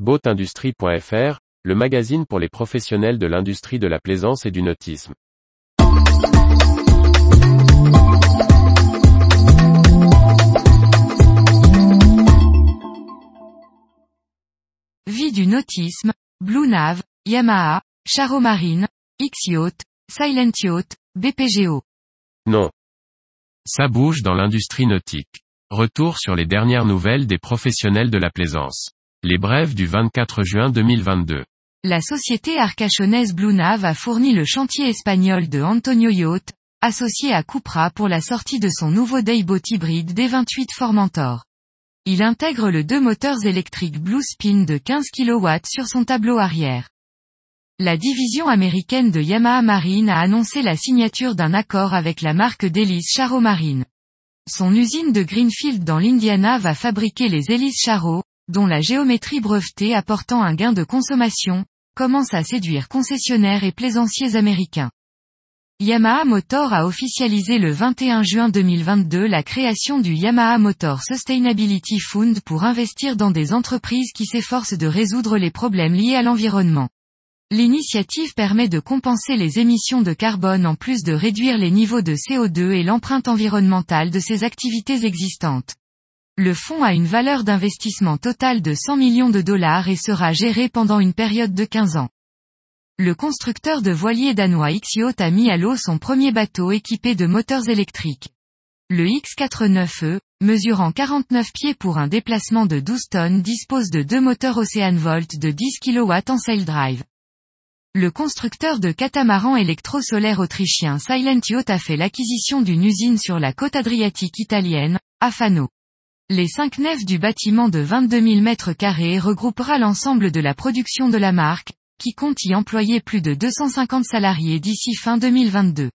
Boatindustrie.fr, le magazine pour les professionnels de l'industrie de la plaisance et du nautisme. Vie du nautisme, Blue Nav, Yamaha, Charo Marine, X-Yacht, Silent Yacht, BPGO. Non. Ça bouge dans l'industrie nautique. Retour sur les dernières nouvelles des professionnels de la plaisance. Les brèves du 24 juin 2022. La société arcachonnaise Blue Nav a fourni le chantier espagnol de Antonio Yacht, associé à Cupra pour la sortie de son nouveau Dayboat hybride D28 Formentor. Il intègre le deux moteurs électriques Blue Spin de 15 kW sur son tableau arrière. La division américaine de Yamaha Marine a annoncé la signature d'un accord avec la marque d'hélice Charo Marine. Son usine de Greenfield dans l'Indiana va fabriquer les hélices Charo, dont la géométrie brevetée apportant un gain de consommation, commence à séduire concessionnaires et plaisanciers américains. Yamaha Motor a officialisé le 21 juin 2022 la création du Yamaha Motor Sustainability Fund pour investir dans des entreprises qui s'efforcent de résoudre les problèmes liés à l'environnement. L'initiative permet de compenser les émissions de carbone en plus de réduire les niveaux de CO2 et l'empreinte environnementale de ses activités existantes. Le fonds a une valeur d'investissement totale de 100 millions de dollars et sera géré pendant une période de 15 ans. Le constructeur de voiliers danois X-Yacht a mis à l'eau son premier bateau équipé de moteurs électriques. Le X49E, mesurant 49 pieds pour un déplacement de 12 tonnes dispose de deux moteurs Oceanvolt de 10 kW en sail drive. Le constructeur de catamaran électro-solaire autrichien Silent Yacht a fait l'acquisition d'une usine sur la côte adriatique italienne, à Fano. Les cinq nefs du bâtiment de 22 000 mètres carrés regroupera l'ensemble de la production de la marque, qui compte y employer plus de 250 salariés d'ici fin 2022.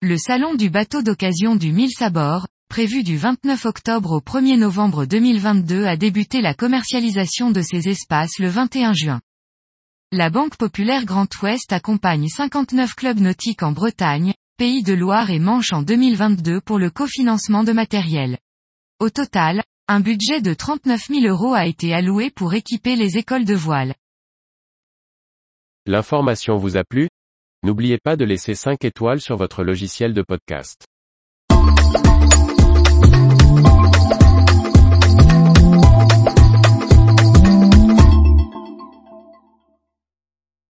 Le salon du bateau d'occasion du Mille Sabor, prévu du 29 octobre au 1er novembre 2022 a débuté la commercialisation de ces espaces le 21 juin. La Banque Populaire Grand Ouest accompagne 59 clubs nautiques en Bretagne, Pays de Loire et Manche en 2022 pour le cofinancement de matériel. Au total, un budget de 39 000 euros a été alloué pour équiper les écoles de voile. L'information vous a plu? N'oubliez pas de laisser 5 étoiles sur votre logiciel de podcast.